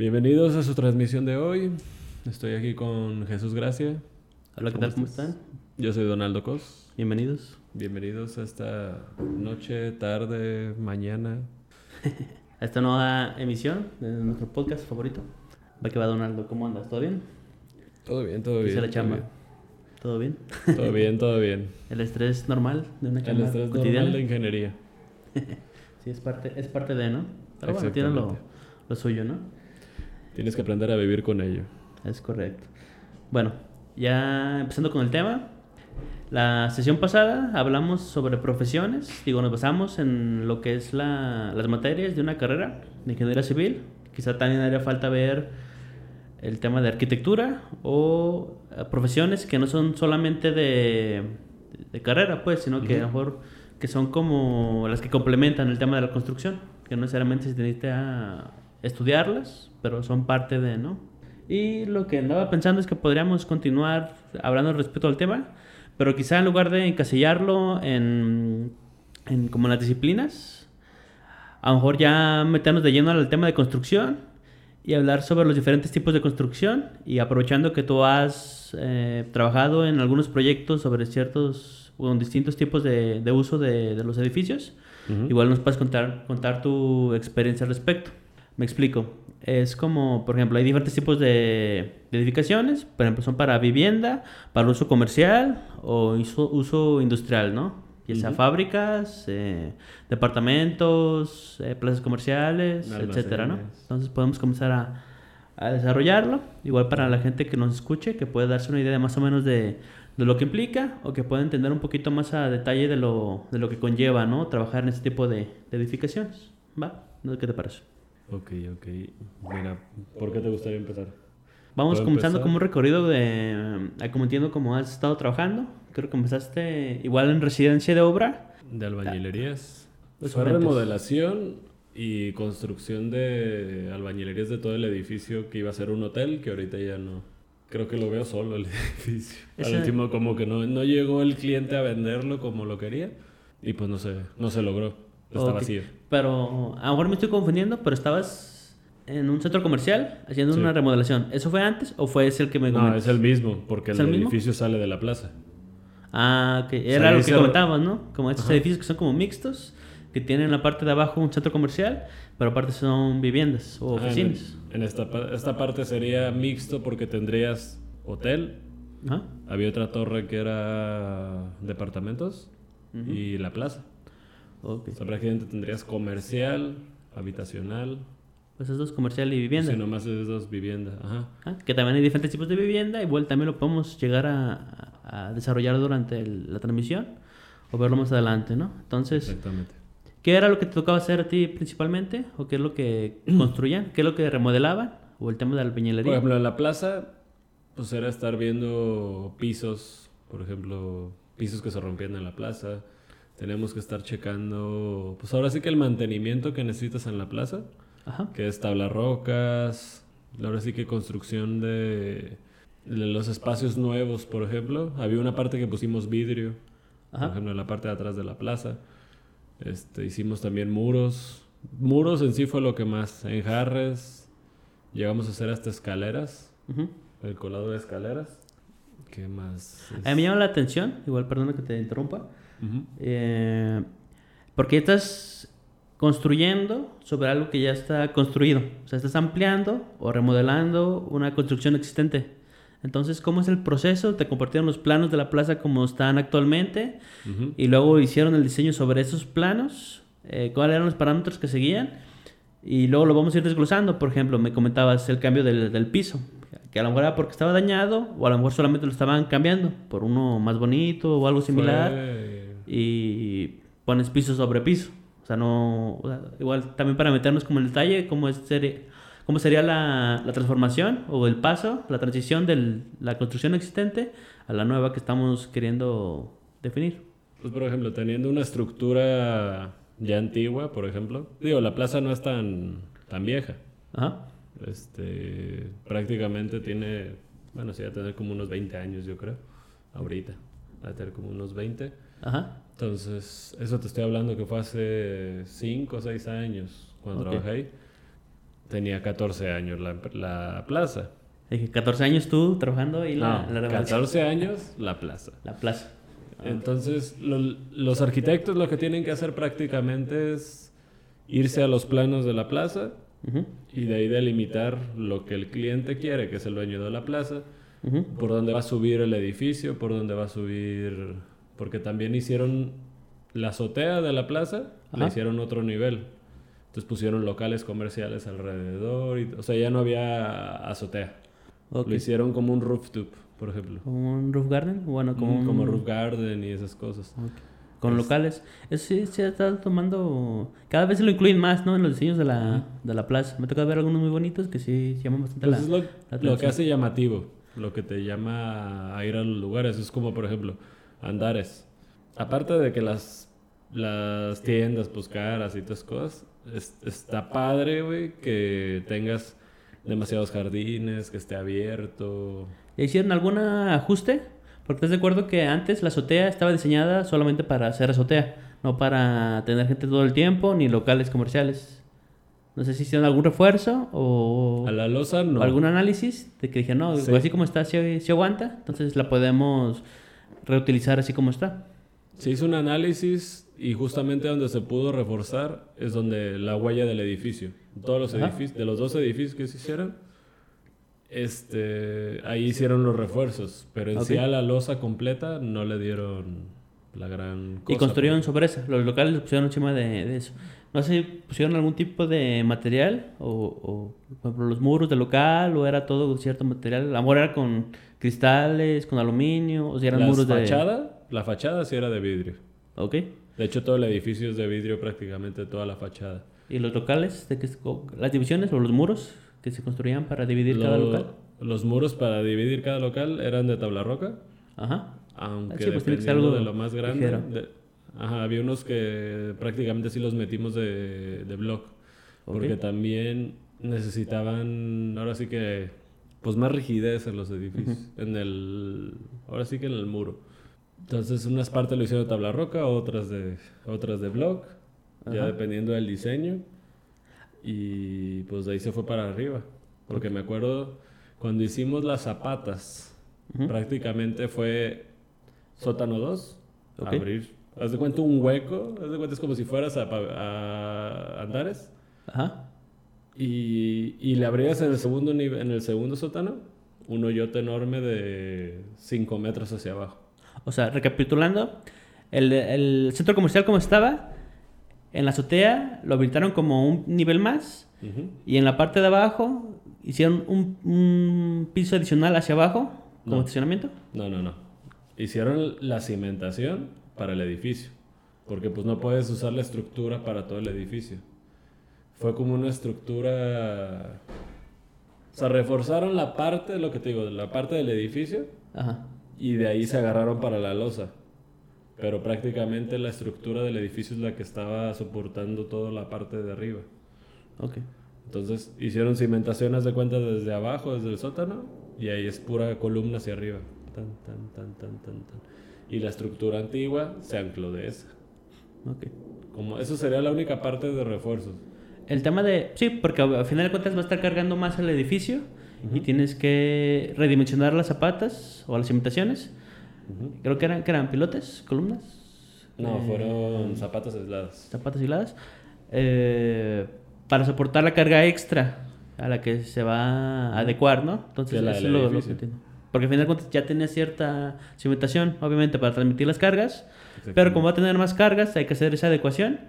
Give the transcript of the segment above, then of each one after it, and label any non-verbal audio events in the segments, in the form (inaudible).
Bienvenidos a su transmisión de hoy. Estoy aquí con Jesús Gracia. Hola, ¿qué tal? ¿Cómo están? Yo soy Donaldo Cos. Bienvenidos. Bienvenidos a esta noche, tarde, mañana. (laughs) a esta nueva emisión de nuestro podcast favorito. Va que va Donaldo, ¿cómo andas? ¿Todo bien? Todo bien, todo bien. la chamba? ¿Todo bien? Todo bien, todo bien. (laughs) ¿El estrés normal de una chamba El estrés cotidiana? normal de ingeniería. (laughs) sí, es parte, es parte de, ¿no? Pero bueno, tiene lo, lo suyo, ¿no? Tienes que aprender a vivir con ello. Es correcto. Bueno, ya empezando con el tema. La sesión pasada hablamos sobre profesiones, digo, nos basamos en lo que es la, las materias de una carrera de ingeniería civil. Quizá también haría falta ver el tema de arquitectura o eh, profesiones que no son solamente de, de carrera, pues, sino que a lo mejor que son como las que complementan el tema de la construcción, que no necesariamente se necesita estudiarlas, pero son parte de, ¿no? Y lo que andaba pensando es que podríamos continuar hablando respecto al tema, pero quizá en lugar de encasillarlo en, en como las disciplinas, a lo mejor ya meternos de lleno al tema de construcción y hablar sobre los diferentes tipos de construcción y aprovechando que tú has eh, trabajado en algunos proyectos sobre ciertos o distintos tipos de, de uso de, de, los edificios, uh -huh. igual nos puedes contar, contar tu experiencia al respecto. Me explico. Es como, por ejemplo, hay diferentes tipos de, edificaciones. Por ejemplo, son para vivienda, para uso comercial o uso, uso industrial, ¿no? Ya sea uh -huh. fábricas, eh, departamentos, eh, plazas comerciales, etcétera, ¿no? Entonces podemos comenzar a, a, desarrollarlo. Igual para la gente que nos escuche, que puede darse una idea más o menos de, de lo que implica o que pueda entender un poquito más a detalle de lo, de lo que conlleva, ¿no? Trabajar en este tipo de, de edificaciones. ¿Va? ¿Qué te parece? Ok, ok. Mira, ¿por qué te gustaría empezar? Vamos comenzando empezar? como un recorrido de, como entiendo, cómo has estado trabajando. Creo que empezaste igual en residencia de obra. De albañilerías. Pues Fue remodelación y construcción de albañilerías de todo el edificio que iba a ser un hotel, que ahorita ya no. Creo que lo veo solo el (laughs) edificio. Ese... Al último como que no, no llegó el cliente a venderlo como lo quería y pues no se, no se logró. Está okay. vacío. Pero a lo mejor me estoy confundiendo, pero estabas en un centro comercial haciendo sí. una remodelación. ¿Eso fue antes o fue ese el que me comentas? No, es el mismo, porque el, el edificio sale de la plaza. Ah, ok. Era o sea, lo que comentábamos, ¿no? Como estos Ajá. edificios que son como mixtos, que tienen en la parte de abajo un centro comercial, pero aparte son viviendas o oficinas. Ah, en, en, esta, esta parte sería mixto porque tendrías hotel, Ajá. había otra torre que era departamentos uh -huh. y la plaza. Okay. O sea, prácticamente tendrías comercial, habitacional. Pues es dos, comercial y vivienda. Sí, nomás es dos vivienda. Ajá. Ah, que también hay diferentes tipos de vivienda. Igual también lo podemos llegar a, a desarrollar durante el, la transmisión o verlo más adelante, ¿no? Entonces, Exactamente. ¿qué era lo que te tocaba hacer a ti principalmente? ¿O qué es lo que (clears throat) construían? ¿Qué es lo que remodelaban? ¿O el tema de la albañilería? Por ejemplo, en la plaza, pues era estar viendo pisos, por ejemplo, pisos que se rompían en la plaza tenemos que estar checando, pues ahora sí que el mantenimiento que necesitas en la plaza, Ajá. que es tablas rocas, ahora sí que construcción de, de, los espacios nuevos, por ejemplo. Había una parte que pusimos vidrio, Ajá. por ejemplo, en la parte de atrás de la plaza. Este, hicimos también muros. Muros en sí fue lo que más. Enjarres, llegamos a hacer hasta escaleras, Uh -huh. el colado de escaleras. ¿Qué más? A mí me llama la atención, igual perdona que te interrumpa, Uh -huh. eh, porque estás construyendo sobre algo que ya está construido. O sea, estás ampliando o remodelando una construcción existente. Entonces, ¿cómo es el proceso? Te compartieron los planos de la plaza como están actualmente Uh -huh. y luego hicieron el diseño sobre esos planos, eh, cuáles eran los parámetros que seguían y luego lo vamos a ir desglosando. Por ejemplo, me comentabas el cambio del, del piso, que a lo mejor era porque estaba dañado o a lo mejor solamente lo estaban cambiando por uno más bonito o algo similar Fue- y pones piso sobre piso. O sea, no. o sea, igual también para meternos como en detalle, cómo, es ser- cómo sería la, la transformación o el paso, la transición de la construcción existente a la nueva que estamos queriendo definir. Pues, por ejemplo, teniendo una estructura ya antigua, por ejemplo. Digo, la plaza no es tan, tan vieja. Ajá. Este, prácticamente tiene, bueno, sí, va a tener como unos 20 años, yo creo. Ahorita. Va a tener como unos 20. Ajá. Entonces, eso te estoy hablando que fue hace 5 o 6 años cuando Ok. trabajé ahí. tenía 14 años la, la plaza. Dije, 14 años tú trabajando y la, no, 14 años la plaza. La plaza. Entonces, los arquitectos lo que tienen que hacer prácticamente es irse a los planos de la plaza y de ahí delimitar lo que el cliente quiere, que es el dueño de la plaza, por dónde va a subir el edificio, por dónde va a subir... Porque también hicieron la azotea de la plaza, la hicieron otro nivel. Entonces pusieron locales comerciales alrededor, y, o sea, ya no había azotea. Lo hicieron como un rooftop, por ejemplo. ¿Como un roof garden? Bueno, como, como roof garden y esas cosas. Con locales. Eso sí se está tomando... Cada vez se lo incluyen más, ¿no? En los diseños de la, de la plaza. Me toca ver algunos muy bonitos que sí llaman bastante pues la, es lo, lo que hace llamativo. Lo que te llama a ir a los lugares. Es como, por ejemplo, Andares. Aparte de que las, las tiendas, pues caras y todas cosas, está padre, güey, que tengas demasiados jardines, que esté abierto. ¿Hicieron algún ajuste? Porque estás de acuerdo que antes la azotea estaba diseñada solamente para hacer azotea, no para tener gente todo el tiempo ni locales comerciales. No sé si hicieron algún refuerzo o... A la losa no. algún análisis de que dije, no, así como está, si se aguanta, entonces la podemos reutilizar así como está. Se hizo un análisis y justamente donde se pudo reforzar es donde la huella del edificio. Todos los edificios, de los dos edificios que se hicieron, este, ahí hicieron los refuerzos, pero en sí a la losa completa no le dieron la gran cosa. Y construyeron sobre esa, los locales pusieron encima de, de, eso. No sé si pusieron algún tipo de material o, o por los muros del local o era todo cierto material. La era con cristales, con aluminio o si eran muros de... La fachada sí era de vidrio. Ok. De hecho, todo el edificio es de vidrio prácticamente, toda la fachada. ¿Y los locales? De que, ¿Las divisiones o los muros que se construían para dividir cada local? Los muros para dividir cada local eran de tabla roca. Ajá. Aunque ah, pues dependiendo de lo más grande. Ajá, había unos que prácticamente sí los metimos de, de block. Porque también necesitaban, ahora sí que, pues más rigidez en los edificios. En el, ahora sí que en el muro. Entonces, unas partes lo hicieron de tabla roca, otras de, otras de block, ya dependiendo del diseño. Y pues de ahí se fue para arriba. Porque me acuerdo cuando hicimos las zapatas, prácticamente fue sótano 2, abrir. Haz de cuenta un hueco, haz de cuenta es como si fueras a, a Andares. Ajá. Y, y, le abrías en el segundo nivel, en el segundo sótano, un hoyote enorme de 5 metros hacia abajo. O sea, recapitulando, el, centro comercial como estaba, en la azotea lo habilitaron como un nivel más y en la parte de abajo hicieron un, piso adicional hacia abajo como estacionamiento. No, no, no. Hicieron la cimentación para el edificio, porque pues no puedes usar la estructura para todo el edificio. Fue como una estructura... O sea, reforzaron la parte, lo que te digo, la parte del edificio. Ajá y de ahí se agarraron para la losa. Pero prácticamente la estructura del edificio es la que estaba soportando toda la parte de arriba. Ok. Entonces hicieron cimentaciones de cuenta desde abajo, desde el sótano, y ahí es pura columna hacia arriba. Tan, tan, tan, tan, tan, tan. Y la estructura antigua se ancló de esa. Ok. Como eso sería la única parte de refuerzos. El tema de... Sí, porque al final de cuentas va a estar cargando más el edificio y tienes que redimensionar las zapatas o las imitaciones. Creo que eran, que eran pilotes, columnas. No, eh, fueron zapatas aisladas. Zapatas aisladas. Eh, para soportar la carga extra a la que se va a adecuar, ¿no? Entonces, eso es lo, que entiendo. Porque al final de cuentas ya tiene cierta cimentación, obviamente, para transmitir las cargas. Pero como va a tener más cargas, hay que hacer esa adecuación.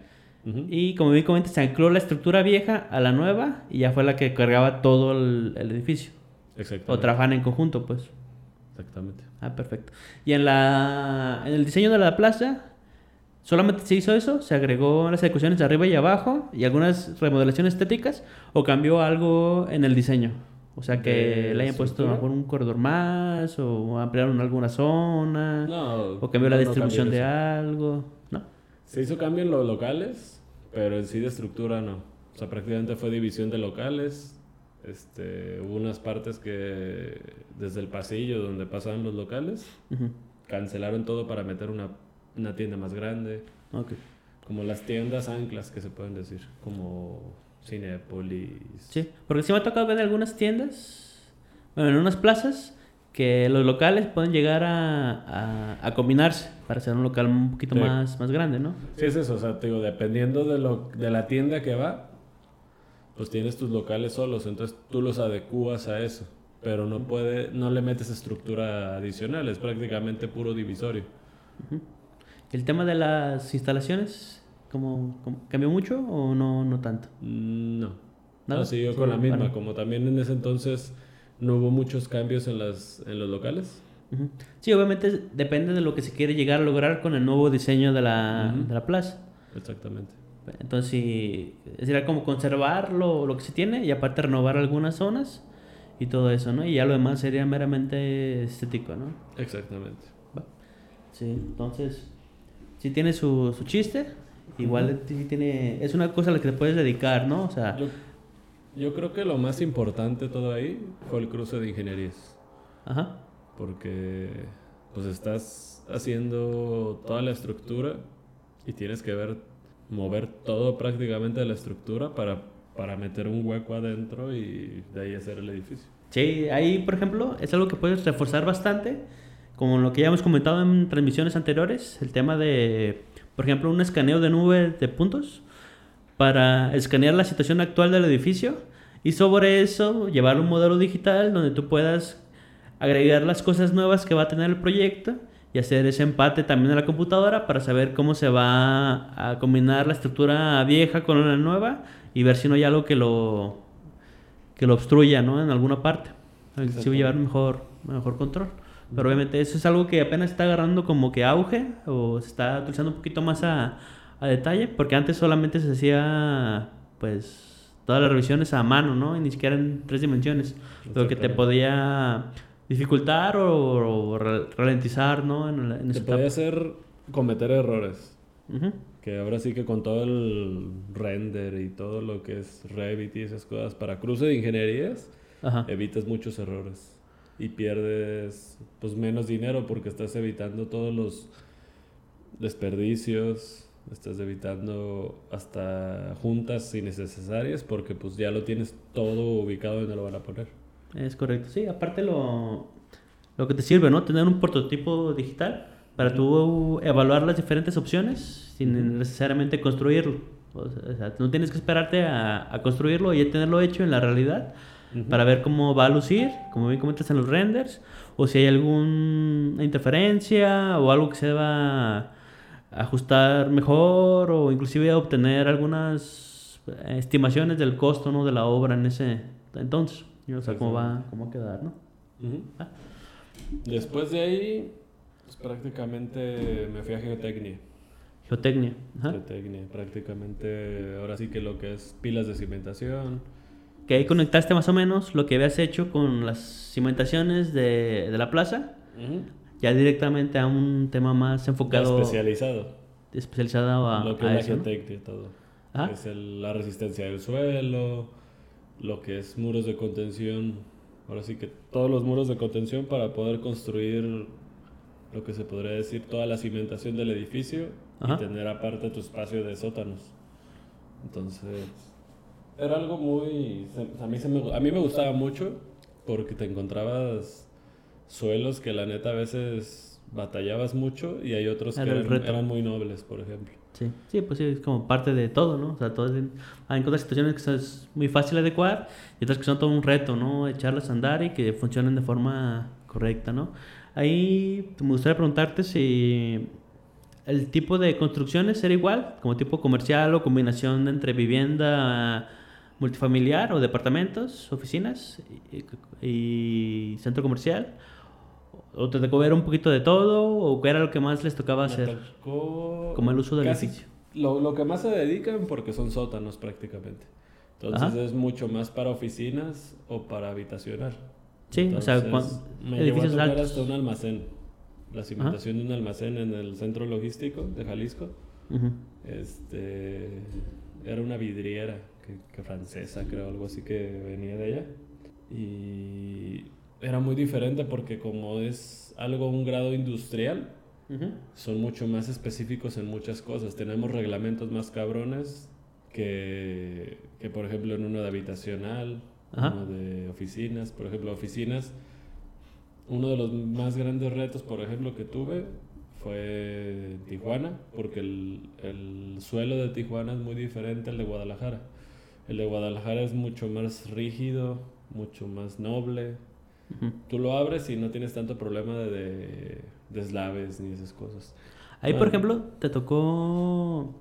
Y como bien comentas, se ancló la estructura vieja a la nueva y ya fue la que cargaba todo el, edificio. Exactamente. O trabajan en conjunto, pues. Exactamente. Ah, perfecto. Y en, la, en el diseño de la plaza, ¿solamente se hizo eso? ¿Se agregó las adecuaciones de arriba y abajo y algunas remodelaciones estéticas? ¿O cambió algo en el diseño? O sea, que le hayan puesto un corredor más o ampliaron alguna zona. No, o cambió la distribución de algo. ¿No? Se hizo cambio en los locales, pero en sí de estructura no. O sea, prácticamente fue división de locales. Este, hubo unas partes que desde el pasillo donde pasaban los locales, cancelaron todo para meter una, una tienda más grande. Okay. Como las tiendas anclas que se pueden decir. Como Cinépolis. Sí, porque sí me ha tocado ver en algunas tiendas, bueno, en unas plazas, que los locales pueden llegar a, a, combinarse para hacer un local un poquito más, más grande, ¿no? Sí, es eso, o sea, te digo, dependiendo de, lo, de la tienda que va, pues tienes tus locales solos, entonces tú los adecuas a eso, pero no puede, no le metes estructura adicional, es prácticamente puro divisorio. ¿El tema de las instalaciones ¿cómo, cambió mucho o no, no tanto? No. ¿Nada? No, siguió con la misma, como también en ese entonces no hubo muchos cambios en, las, en los locales. Sí, obviamente depende de lo que se quiere llegar a lograr con el nuevo diseño de la, de la plaza. Exactamente. Entonces, sí, sería como conservar lo, lo, que se tiene y aparte renovar algunas zonas y todo eso, ¿no? Y ya lo demás sería meramente estético, ¿no? Exactamente. Sí, entonces, sí tiene su, su chiste, igual tiene, es una cosa a la que te puedes dedicar, ¿no? O sea... Yo creo que lo más importante todo ahí fue el cruce de ingenierías. Ajá. Porque pues estás haciendo toda la estructura y tienes que ver, mover todo prácticamente de la estructura para, para meter un hueco adentro y de ahí hacer el edificio. Sí, ahí por ejemplo es algo que puedes reforzar bastante, como lo que ya hemos comentado en transmisiones anteriores, el tema de, por ejemplo, un escaneo de nube de puntos para escanear la situación actual del edificio y sobre eso llevar un modelo digital donde tú puedas agregar las cosas nuevas que va a tener el proyecto y hacer ese empate también a la computadora para saber cómo se va a combinar la estructura vieja con la nueva y ver si no hay algo que lo que lo obstruya ¿no? en alguna parte. A llevar mejor, mejor control. Pero obviamente eso es algo que apenas está agarrando como que auge o se está utilizando un poquito más a, a detalle, porque antes solamente se hacía, pues, todas las revisiones a mano, ¿no? Y ni siquiera en tres dimensiones, lo que te podía dificultar o, ralentizar, ¿no? En, te podía hacer cometer errores. Que ahora sí que con todo el render y todo lo que es Revit y esas cosas para cruce de ingenierías, evitas muchos errores y pierdes pues menos dinero porque estás evitando todos los desperdicios, estás evitando hasta juntas innecesarias porque pues ya lo tienes todo ubicado donde lo van a poner. Es correcto, sí, aparte lo, lo que te sirve, ¿no? Tener un prototipo digital para tú evaluar las diferentes opciones sin necesariamente construirlo. O sea, no tienes que esperarte a, a, construirlo y ya tenerlo hecho en la realidad para ver cómo va a lucir, como bien comentas en los renders, o si hay alguna interferencia o algo que se va ajustar mejor o inclusive obtener algunas estimaciones del costo ¿no? de la obra en ese entonces. O sea, cómo va, cómo a quedar, ¿no? Ah. Después de ahí, pues prácticamente me fui a geotecnia. Geotecnia. Geotecnia, prácticamente ahora sí que lo que es pilas de cimentación. Que ahí conectaste más o menos lo que habías hecho con las cimentaciones de, de la plaza ya directamente a un tema más enfocado. Especializado. Especializado a. Lo que es la geotecnia todo. Es la resistencia del suelo, lo que es muros de contención. Ahora sí que todos los muros de contención para poder construir lo que se podría decir toda la cimentación del edificio y tener aparte tu espacio de sótanos. Entonces, era algo muy. A mí, se me, a mí me gustaba mucho porque te encontrabas suelos que la neta a veces batallabas mucho y hay otros que eran, muy nobles, por ejemplo. Sí, sí, pues sí, es como parte de todo, ¿no? O sea, todo hay otras situaciones que es muy fácil adecuar y otras que son todo un reto, ¿no? Echarlas a andar y que funcionen de forma correcta, ¿no? Ahí me gustaría preguntarte si el tipo de construcciones era igual, como tipo comercial o combinación entre vivienda multifamiliar o departamentos, oficinas y centro comercial, ¿O te tocó ver un poquito de todo? ¿O qué era lo que más les tocaba hacer? Como el uso del edificio. Lo, lo, que más se dedican porque son sótanos prácticamente. Entonces es mucho más para oficinas o para habitacional. Sí, o sea, me edificios llevó a tocar hasta un almacén. La cimentación de un almacén en el centro logístico de Jalisco. Este era una vidriera que, que francesa, creo, algo así que venía de ella. Y era muy diferente porque como es algo un grado industrial, son mucho más específicos en muchas cosas. Tenemos reglamentos más cabrones que, que por ejemplo en uno de habitacional, uno de oficinas, por ejemplo, oficinas, uno de los más grandes retos, por ejemplo, que tuve fue Tijuana, porque el, el suelo de Tijuana es muy diferente al de Guadalajara. El de Guadalajara es mucho más rígido, mucho más noble. Tú lo abres y no tienes tanto problema de, deslaves ni esas cosas. Ahí, por ejemplo, te tocó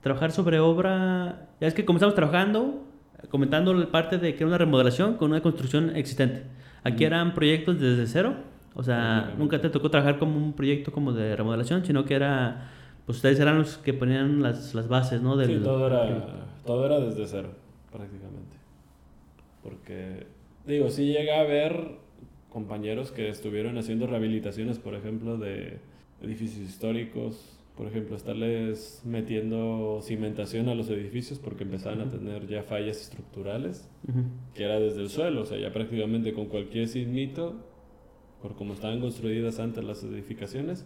trabajar sobre obra. Ya es que comenzamos trabajando, comentando la parte de que era una remodelación con una construcción existente. Aquí eran proyectos desde cero. O sea, nunca te tocó trabajar como un proyecto como de remodelación, sino que era. Pues ustedes eran los que ponían las, las bases, ¿no? Del, sí, todo era, todo era desde cero, prácticamente. Porque, digo, sí llega a haber compañeros que estuvieron haciendo rehabilitaciones, por ejemplo, de edificios históricos, por ejemplo, estarles metiendo cimentación a los edificios porque empezaban a tener ya fallas estructurales, que era desde el suelo, o sea, ya prácticamente con cualquier sismito, por como estaban construidas antes las edificaciones,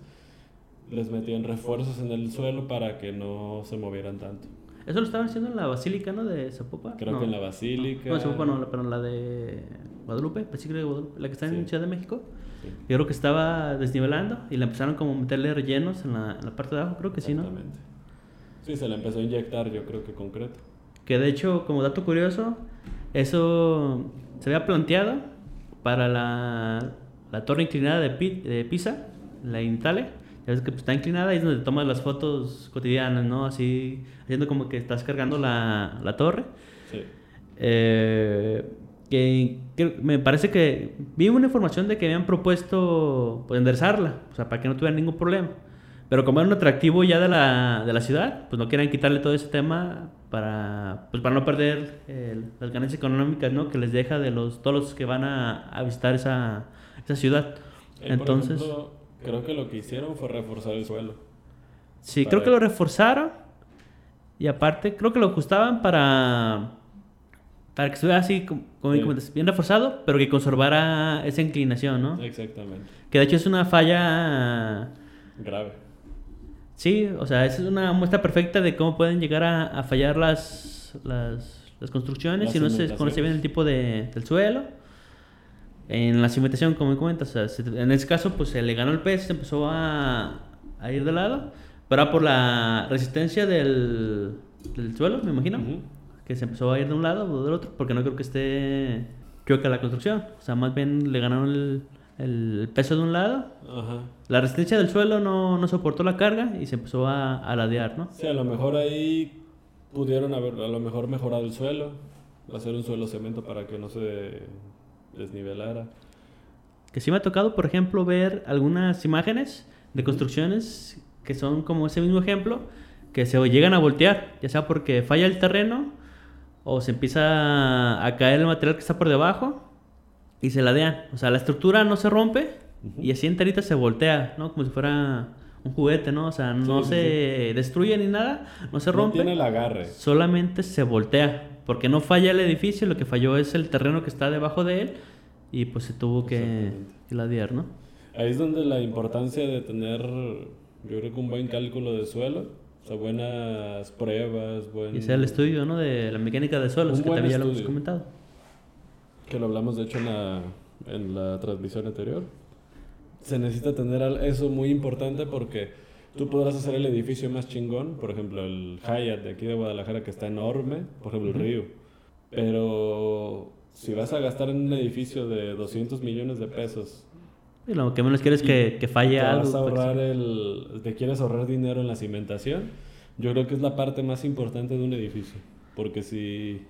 les metían refuerzos en el suelo para que no se movieran tanto. Eso lo estaban haciendo en la Basílica, ¿no? De Zapopan. Creo que en la Basílica. No, Zapopan no, pero en la de Guadalupe, Basílica de Guadalupe, la que está en Ciudad de México. Yo creo que estaba desnivelando y le empezaron como a meterle rellenos en la, parte de abajo, creo que sí, ¿no? Exactamente. Sí, se le empezó a inyectar, yo creo que concreto. Que de hecho, como dato curioso, eso se había planteado para la, la torre inclinada de Pisa, la Intale ya ves que pues, está inclinada y es donde tomas las fotos cotidianas, ¿no? Así, haciendo como que estás cargando la, la torre. Sí. Eh, que, me parece que vi una información de que habían propuesto pues, enderezarla, o sea, para que no tuviera ningún problema. Pero como era un atractivo ya de la, de la ciudad, pues no quieren quitarle todo ese tema para, pues para no perder las ganancias económicas ¿no? que les deja de los, todos los que van a, a visitar esa, esa ciudad. Entonces... Creo que lo que hicieron fue reforzar el suelo. Sí, creo que lo reforzaron. Y aparte, creo que lo ajustaban para. Para que estuviera así, como, bien reforzado, pero que conservara esa inclinación, ¿no? Exactamente. Que de hecho es una falla. Grave. Sí, o sea, esa es una muestra perfecta de cómo pueden llegar a, fallar las, las, construcciones si no se conoce bien el tipo de, del suelo en la cimentación, como me comentas, en ese caso, pues se le ganó el pez, se empezó a, a ir de lado, pero por la resistencia del, del suelo, me imagino, que se empezó a ir de un lado o del otro, porque no creo que esté que la construcción, o sea, más bien le ganaron el, el peso de un lado, la resistencia del suelo no, no, soportó la carga y se empezó a, a ladear, ¿no? Sí, a lo mejor ahí pudieron haber, a lo mejor mejorado el suelo, hacer un suelo cemento para que no se desnivelara. Que sí me ha tocado, por ejemplo, ver algunas imágenes de construcciones que son como ese mismo ejemplo, que se llegan a voltear, ya sea porque falla el terreno o se empieza a caer el material que está por debajo y se ladean. O sea, la estructura no se rompe y así enterita se voltea, ¿no? Como si fuera un juguete, ¿no? O sea, no se destruye ni nada, no se rompe. No tiene el agarre. Solamente se voltea, porque no falla el edificio, lo que falló es el terreno que está debajo de él y pues se tuvo que ladear, ¿no? Ahí es donde la importancia de tener, yo creo que un buen cálculo de suelo, o sea, buenas pruebas, buen... Y sea el estudio, ¿no? De la mecánica de suelos, que también ya lo hemos comentado. Que lo hablamos, de hecho, en la, en la transmisión anterior. Se necesita tener eso muy importante porque tú podrás hacer el edificio más chingón, por ejemplo, el Hyatt de aquí de Guadalajara, que está enorme, por ejemplo, el Río. Pero si vas a gastar en un edificio de 200 millones de pesos. Y lo que menos quieres es que, que falle algo. Vas a pues. ahorrar el, te quieres ahorrar dinero en la cimentación. Yo creo que es la parte más importante de un edificio. Porque si,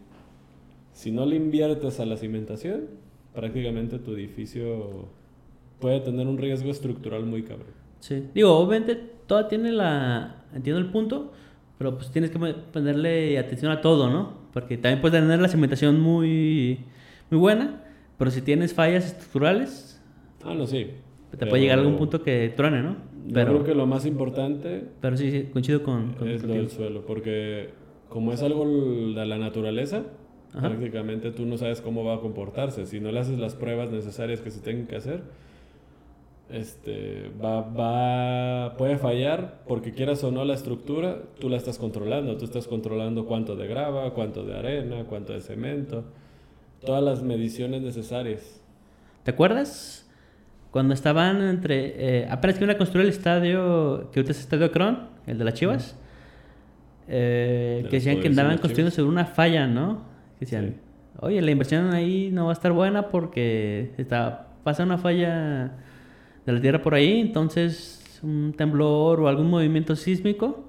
si no le inviertes a la cimentación, prácticamente tu edificio puede tener un riesgo estructural muy cabrón. Sí. Digo, obviamente todo tiene la... Entiendo el punto, pero pues tienes que ponerle atención a todo, ¿no? Porque también puedes tener la cimentación muy muy buena, pero si tienes fallas estructurales, ah, no, sí. te puede llegar a algún punto que truene, ¿no? Pero, creo que lo más importante pero sí, sí coincido con, es lo del suelo, porque como es algo de la naturaleza, prácticamente tú no sabes cómo va a comportarse. Si no le haces las pruebas necesarias que se tengan que hacer, este, va, va, puede fallar porque quieras o no la estructura, tú la estás controlando, tú estás controlando cuánto de grava, cuánto de arena, cuánto de cemento, todas las mediciones necesarias. ¿Te acuerdas? Cuando estaban entre... Eh, apenas que iban a construir el estadio, que ahorita es el estadio Cron, el de las Chivas, eh, que decían que andaban construyendo sobre una falla, ¿no? Que decían, oye, la inversión ahí no va a estar buena porque está, pasa una falla de la tierra por ahí, entonces un temblor o algún movimiento sísmico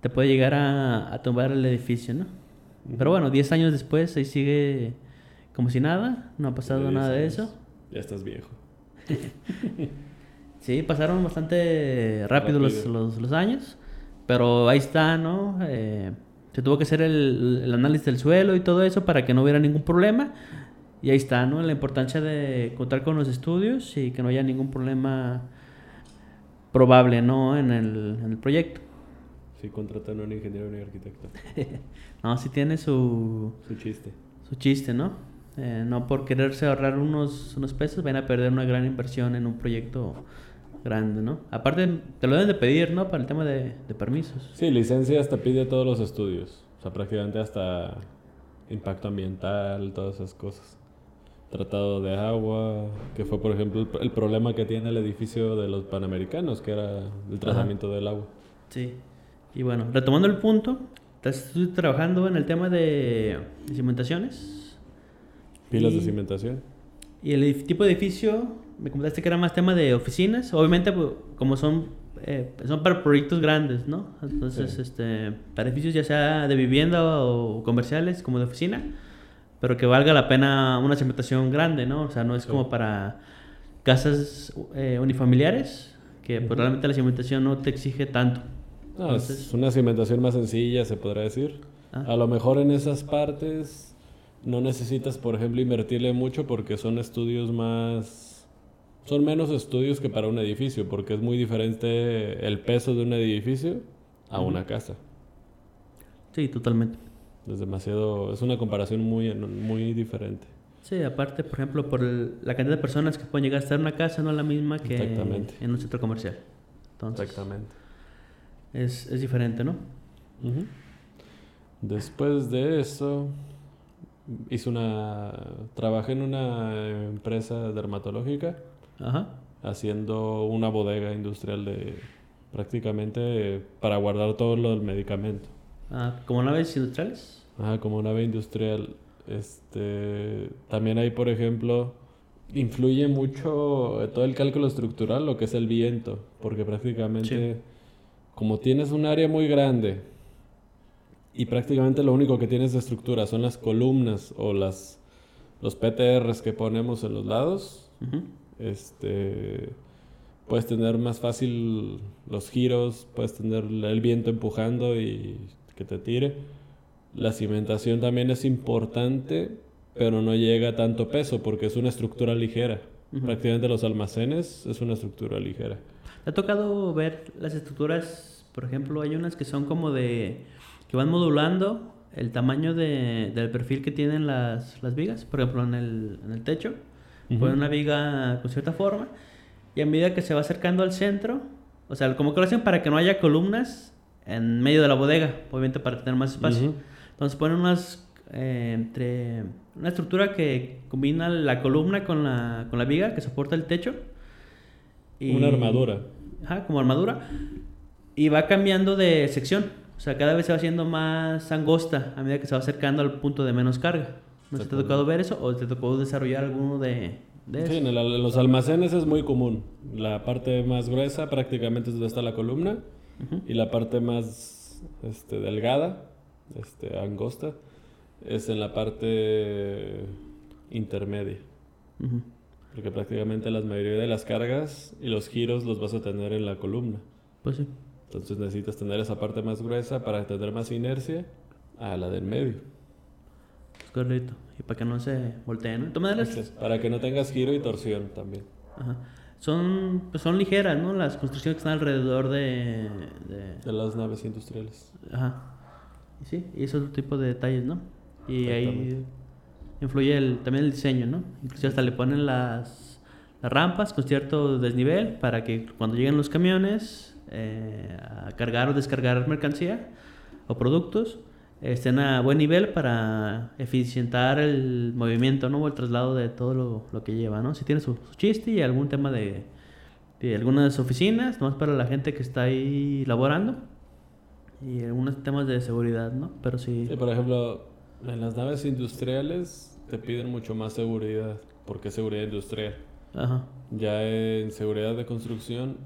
te puede llegar a, tumbar el edificio, ¿no? Pero bueno, 10 años después ahí sigue como si nada, no ha pasado nada de eso. Ya estás viejo. (laughs) sí, pasaron bastante rápido, Los, los, años, pero ahí está, ¿no? Eh, se tuvo que hacer el, el, análisis del suelo y todo eso para que no hubiera ningún problema. Y ahí está, ¿no? La importancia de contar con los estudios y que no haya ningún problema probable, ¿no? En el, en el proyecto. Sí, contratan a un ingeniero y un arquitecto. (laughs) no, sí tiene su... Su chiste. Su chiste, ¿no? Eh, no por quererse ahorrar unos, unos pesos, van a perder una gran inversión en un proyecto grande, ¿no? Aparte, te lo deben de pedir, ¿no? Para el tema de, de permisos. Sí, licencias te pide todos los estudios. O sea, prácticamente hasta impacto ambiental, todas esas cosas tratado de agua, que fue por ejemplo el, problema que tiene el edificio de los Panamericanos, que era el tratamiento del agua. Sí. Y bueno, retomando el punto, estás trabajando en el tema de cimentaciones. Pilas de cimentación. Y el tipo de edificio, me comentaste que era más tema de oficinas, obviamente pues, como son eh, son para proyectos grandes, ¿no? Entonces, este, para edificios ya sea de vivienda o comerciales como de oficina pero que valga la pena una cimentación grande, ¿no? O sea, no es como para casas eh, unifamiliares, que pues, realmente la cimentación no te exige tanto. No, es una cimentación más sencilla, se podrá decir. Ah. A lo mejor en esas partes no necesitas, por ejemplo, invertirle mucho porque son estudios más... Son menos estudios que para un edificio, porque es muy diferente el peso de un edificio a una casa. Sí, totalmente. Es demasiado, es una comparación muy, muy diferente. Sí, aparte, por ejemplo, por la cantidad de personas que pueden llegar a estar en una casa no es la misma que en un centro comercial. Exactamente. Es, es diferente, ¿no? Después de eso, hice una, trabajé en una empresa dermatológica, Ajá. haciendo una bodega industrial de prácticamente para guardar todo lo del medicamento. Ah, ¿Como naves industriales? Ah, como nave industrial. Este, también hay, por ejemplo, influye mucho todo el cálculo estructural, lo que es el viento, porque prácticamente, como tienes un área muy grande y prácticamente lo único que tienes de estructura son las columnas o las los PTRs que ponemos en los lados, este, puedes tener más fácil los giros, puedes tener el viento empujando y que te tire. La cimentación también es importante, pero no llega a tanto peso porque es una estructura ligera. Prácticamente los almacenes es una estructura ligera. ¿Te ha tocado ver las estructuras? Por ejemplo, hay unas que son como de... que van modulando el tamaño de, del perfil que tienen las, las vigas. Por ejemplo, en el, en el techo, ponen una viga con cierta forma y a medida que se va acercando al centro, o sea, como que lo hacen para que no haya columnas en medio de la bodega, obviamente para tener más espacio. Entonces ponen unas eh, entre una estructura que combina la columna con la, con la viga que soporta el techo. Y, una armadura. Ajá, como armadura. Y va cambiando de sección. O sea, cada vez se va haciendo más angosta a medida que se va acercando al punto de menos carga. ¿No se te ha tocado ver eso o te tocó desarrollar alguno de, de sí, en, los almacenes es muy común. La parte más gruesa prácticamente es donde está la columna y la parte más este, delgada, este, angosta, es en la parte intermedia. Porque prácticamente la mayoría de las cargas y los giros los vas a tener en la columna. Pues sí. Entonces necesitas tener esa parte más gruesa para tener más inercia a la del medio. Correcto. Y para que no se volteen. Para que no tengas giro y torsión también. Ajá son, pues son ligeras, ¿no? Las construcciones que están alrededor de... De, las naves industriales. Ajá. Sí, y esos tipo de detalles, ¿no? Y ahí influye el, también el diseño, ¿no? Incluso hasta le ponen las, las rampas con cierto desnivel para que cuando lleguen los camiones eh, a cargar o descargar mercancía o productos estén a buen nivel para eficientar el movimiento ¿no? o el traslado de todo lo, lo que lleva. ¿no? Si tiene su, chiste y algún tema de, de algunas oficinas, es para la gente que está ahí laborando y algunos temas de seguridad, ¿no? Pero sí. sí. Por ejemplo, en las naves industriales te piden mucho más seguridad, porque es seguridad industrial. Ajá. Ya en seguridad de construcción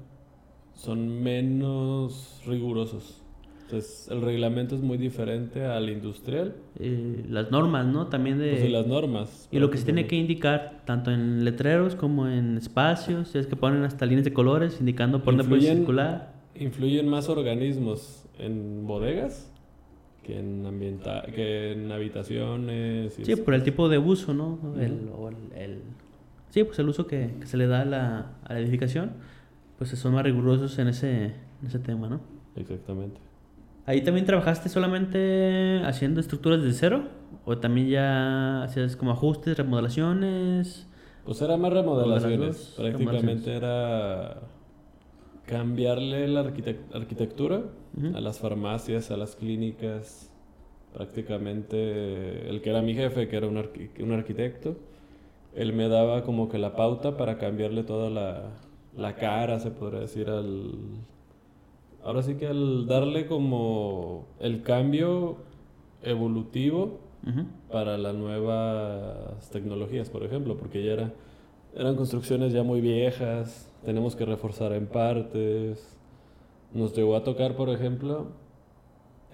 son menos rigurosos. Entonces, el reglamento es muy diferente al industrial. Y las normas, ¿no? También de... Pues las normas. Y lo que se tiene que indicar, tanto en letreros como en espacios, es que ponen hasta líneas de colores indicando por dónde puede circular. Influyen más organismos en bodegas que en, ambienta que en habitaciones. sí, por el tipo de uso, ¿no? el, o el, sí, pues el uso que, que se le da a la, a la, edificación, pues son más rigurosos en ese, en ese tema, ¿no? Exactamente. ¿Ahí también trabajaste solamente haciendo estructuras de cero? ¿O también ya hacías como ajustes, remodelaciones? Pues era más remodelaciones. Prácticamente era cambiarle la arquitectura a las farmacias, a las clínicas. Prácticamente el que era mi jefe, que era un, un arquitecto, él me daba como que la pauta para cambiarle toda la, la cara, se podría decir, al... Ahora sí que al darle como el cambio evolutivo para las nuevas tecnologías, por ejemplo, porque ya era, eran construcciones ya muy viejas, tenemos que reforzar en partes. Nos llegó a tocar, por ejemplo,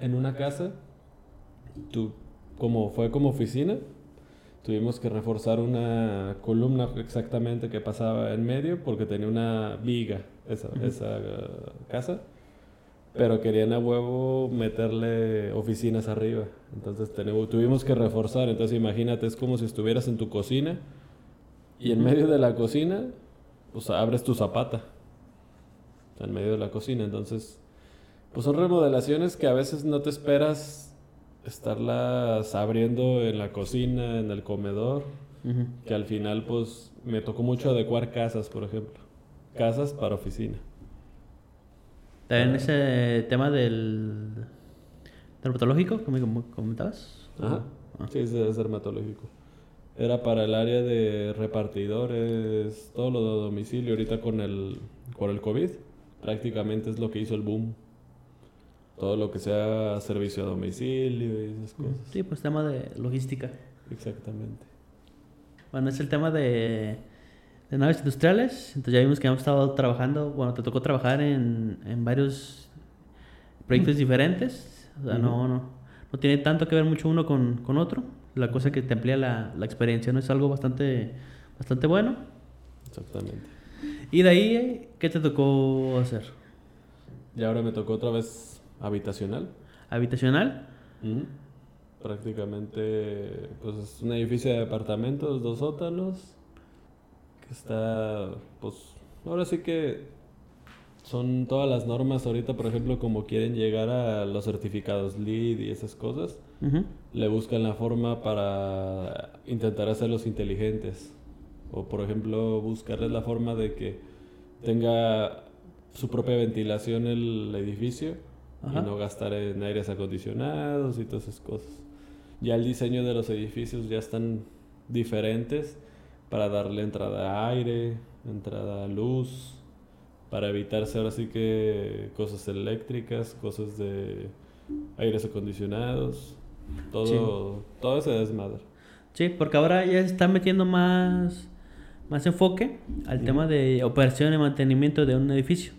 en una casa, tú, como fue como oficina, tuvimos que reforzar una columna exactamente que pasaba en medio porque tenía una viga esa, esa uh, casa, pero querían a huevo meterle oficinas arriba. Entonces tenemos, tuvimos que reforzar. Entonces imagínate, es como si estuvieras en tu cocina y en medio de la cocina pues abres tu zapata en medio de la cocina. Entonces, pues son remodelaciones que a veces no te esperas estarlas abriendo en la cocina, en el comedor, que al final pues me tocó mucho adecuar casas, por ejemplo. Casas para oficina. También ese tema del dermatológico, como comentabas. Ajá. Ah. Sí, es dermatológico. Era para el área de repartidores, todo lo de domicilio. Ahorita con el, con el COVID, prácticamente es lo que hizo el boom. Todo lo que sea servicio a domicilio y esas cosas. Sí, pues tema de logística. Exactamente. Bueno, es el tema de, de naves industriales. Entonces ya vimos que hemos estado trabajando, bueno, te tocó trabajar en, en varios proyectos diferentes. O sea, no, no, no tiene tanto que ver mucho uno con, con otro la cosa que te amplía la, la experiencia, ¿no? Es algo bastante, bastante bueno. Exactamente. ¿Y de ahí qué te tocó hacer? Y ahora me tocó otra vez habitacional. ¿Habitacional? Prácticamente, pues es un edificio de apartamentos, dos sótanos, que está, pues, ahora sí que son todas las normas ahorita, por ejemplo, como quieren llegar a los certificados LEED y esas cosas, le buscan la forma para intentar hacerlos inteligentes. O, por ejemplo, buscarles la forma de que tenga su propia ventilación el edificio y no gastar en aires acondicionados y todas esas cosas. Ya el diseño de los edificios ya están diferentes para darle entrada a aire, entrada a luz, para evitarse ahora sí que cosas eléctricas, cosas de aires acondicionados, todo, todo ese desmadre. Sí, porque ahora ya se está metiendo más, más enfoque al tema de operación y mantenimiento de un edificio.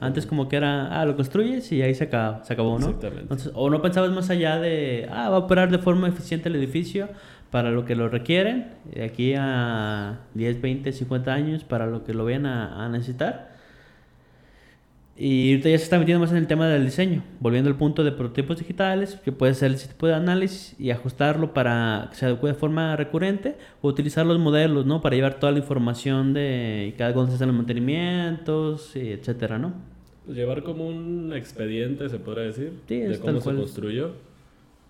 Antes como que era, ah, lo construyes y ahí se acabó, se acabó ¿no? Exactamente. Entonces, o no pensabas más allá de, ah, va a operar de forma eficiente el edificio para lo que lo requieren, de aquí a 10, 20, 50 años, para lo que lo vayan a necesitar. Y ahorita ya se está metiendo más en el tema del diseño, volviendo al punto de prototipos digitales, que puede ser el tipo de análisis y ajustarlo para que se adecue de forma recurrente, o utilizar los modelos, ¿no? Para llevar toda la información de cada se hacen los mantenimientos, y etcétera, ¿no? Pues llevar como un expediente, se podría decir, de cómo se construyó,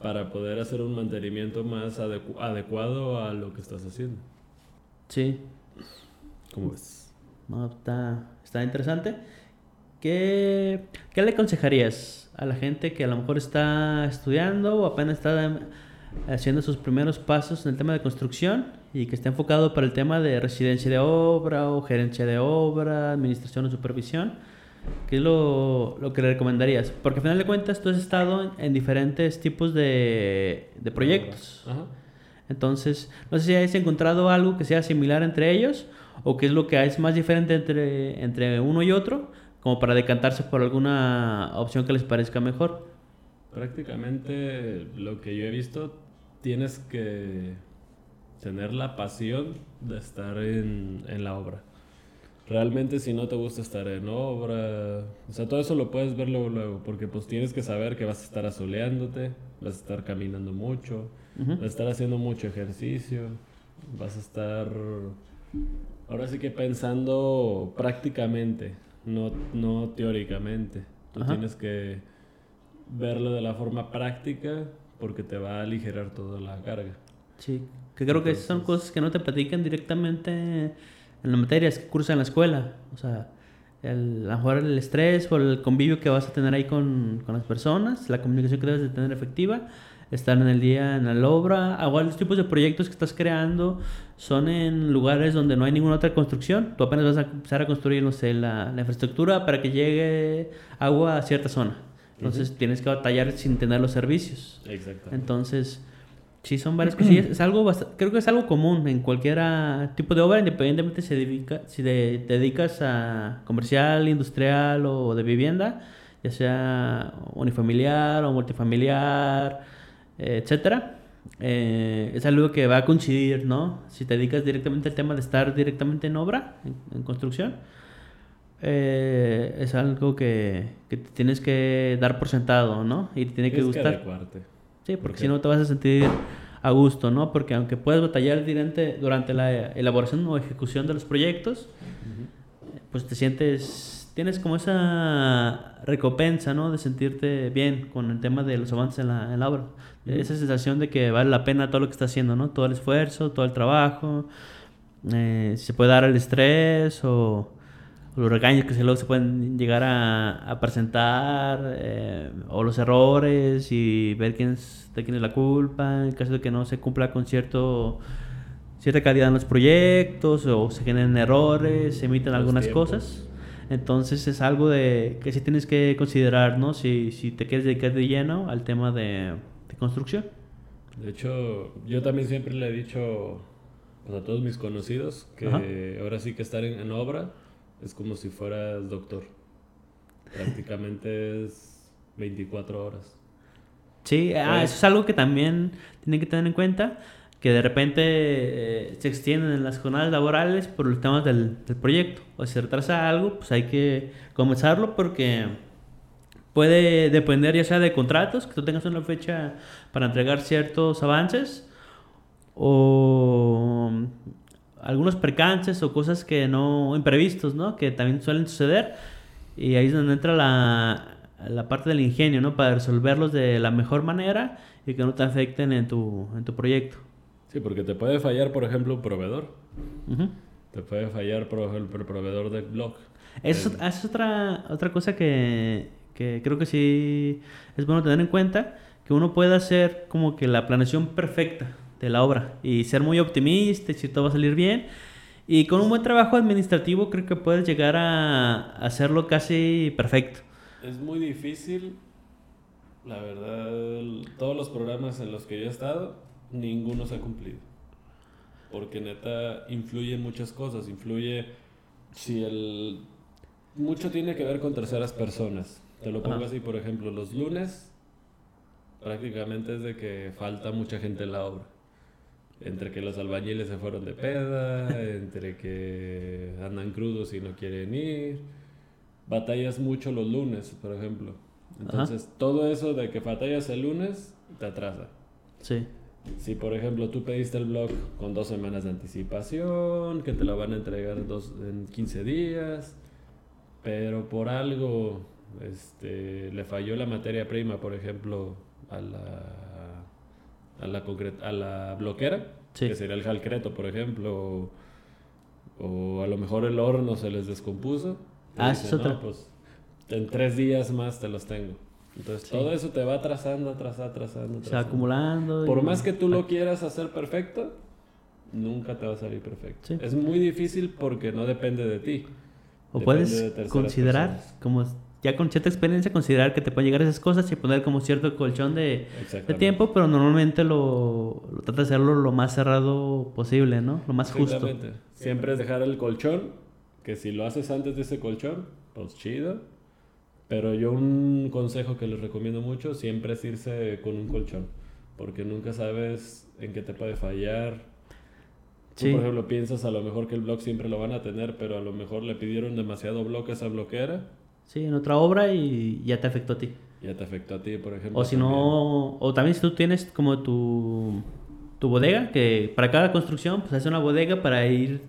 para poder hacer un mantenimiento más adecuado a lo que estás haciendo. Sí. ¿Cómo ves? No, está, está interesante. ¿Qué, ¿Qué le aconsejarías a la gente que a lo mejor está estudiando o apenas está haciendo sus primeros pasos en el tema de construcción y que está enfocado para el tema de residencia de obra o gerencia de obra, administración o supervisión? ¿Qué es lo, lo que le recomendarías? Porque al final de cuentas tú has estado en, diferentes tipos de, de proyectos. Entonces, no sé si has encontrado algo que sea similar entre ellos o qué es lo que es más diferente entre, entre uno y otro, como para decantarse por alguna opción que les parezca mejor. Prácticamente lo que yo he visto, tienes que tener la pasión de estar en, en la obra realmente si no te gusta estar en obra, o sea, todo eso lo puedes ver luego, luego, porque pues tienes que saber que vas a estar asoleándote, vas a estar caminando mucho, vas a estar haciendo mucho ejercicio, vas a estar, ahora sí que pensando prácticamente, no, no teóricamente. Tú tienes que verlo de la forma práctica porque te va a aligerar toda la carga. Sí, que creo que son cosas que no te platican directamente en las materias que cursa en la escuela. O sea, el, a lo mejor el estrés o el convivio que vas a tener ahí con, con, las personas, la comunicación que debes de tener efectiva, estar en el día en la obra, igual los tipos de proyectos que estás creando son en lugares donde no hay ninguna otra construcción. Tú apenas vas a empezar a construir, no sé, la, la infraestructura para que llegue agua a cierta zona. Entonces tienes que batallar sin tener los servicios. Exacto. Entonces Sí, son varias cosillas. Es algo creo que es algo común en cualquier ah, tipo de obra, independientemente si, dedica, si te dedicas a comercial, industrial o de vivienda, ya sea unifamiliar o multifamiliar, etcétera. Eh, es algo que va a coincidir, ¿no? Si te dedicas directamente al tema de estar directamente en obra, en, construcción, eh, es algo que, que, tienes que dar por sentado, ¿no? Y te tiene que gustar. Sí, porque si no te vas a sentir a gusto, ¿no? Porque aunque puedas batallar durante, durante la elaboración o ejecución de los proyectos, pues te sientes, tienes como esa recompensa, ¿no? De sentirte bien con el tema de los avances en la, en la obra. Esa sensación de que vale la pena todo lo que estás haciendo, ¿no? Todo el esfuerzo, todo el trabajo, eh, si se puede dar el estrés o los regaños que se luego se pueden llegar a, presentar, eh, o los errores y ver quién es, de quién es la culpa, en caso de que no se cumpla con cierto cierta calidad en los proyectos o se generen errores, se emiten algunas cosas. Entonces es algo de que sí tienes que considerar, ¿no? Si, si te quieres dedicar de lleno al tema de, construcción. De hecho, yo también siempre le he dicho pues, a todos mis conocidos que ahora sí que estar en obra es como si fueras doctor. Prácticamente es 24 horas. Sí, ah, eso es algo que también tienen que tener en cuenta, que de repente eh, se extienden en las jornadas laborales por los temas del, proyecto. O si se retrasa algo, pues hay que comenzarlo porque puede depender ya sea de contratos, que tú tengas una fecha para entregar ciertos avances, o algunos percances o cosas que no imprevistos, ¿no? Que también suelen suceder y ahí es donde entra la, la parte del ingenio, ¿no? Para resolverlos de la mejor manera y que no te afecten en tu, en tu proyecto. Sí, porque te puede fallar, por ejemplo, un proveedor. Te puede fallar, por ejemplo, el proveedor del blog. Es, es otra, otra cosa que, que creo que sí es bueno tener en cuenta, que uno puede hacer como que la planeación perfecta de la obra y ser muy optimista y si todo va a salir bien. Y con un buen trabajo administrativo creo que puedes llegar a hacerlo casi perfecto. Es muy difícil, la verdad, todos los programas en los que yo he estado, ninguno se ha cumplido. Porque neta, influye en muchas cosas, influye si el... Mucho tiene que ver con terceras personas. Te lo pongo así, por ejemplo, los lunes prácticamente es de que falta mucha gente en la obra entre que los albañiles se fueron de peda, entre que andan crudos y no quieren ir. Batallas mucho los lunes, por ejemplo. Entonces, todo eso de que batallas el lunes te atrasa. Sí. Si, por ejemplo, tú pediste el blog con dos semanas de anticipación, que te lo van a entregar dos, en 15 días, pero por algo este, le falló la materia prima, por ejemplo, a la a la, a la bloquera, que sería el jalcreto, por ejemplo, O a lo mejor el horno se les descompuso. Ah, es otra. pues en tres días más te los tengo. Entonces todo eso te va atrasando, atrasando, atrasando. Se va acumulando. Por más que tú lo quieras hacer perfecto, nunca te va a salir perfecto. Es muy difícil porque no depende de ti. O puedes considerar, como ya con cierta experiencia, considerar que te pueden llegar esas cosas y poner como cierto colchón de, de tiempo, pero normalmente lo, lo trata de hacerlo lo más cerrado posible, ¿no? Lo más justo. Siempre es dejar el colchón, que si lo haces antes de ese colchón, pues chido. Pero yo un consejo que les recomiendo mucho siempre es irse con un colchón, porque nunca sabes en qué te puede fallar, Tú, por ejemplo, piensas a lo mejor que el blog siempre lo van a tener, pero a lo mejor le pidieron demasiado bloque a esa bloquera. Sí, en otra obra y ya te afectó a ti. Ya te afectó a ti, por ejemplo. O si no, o también si tú tienes como tu, tu bodega, que para cada construcción, pues haces una bodega para ir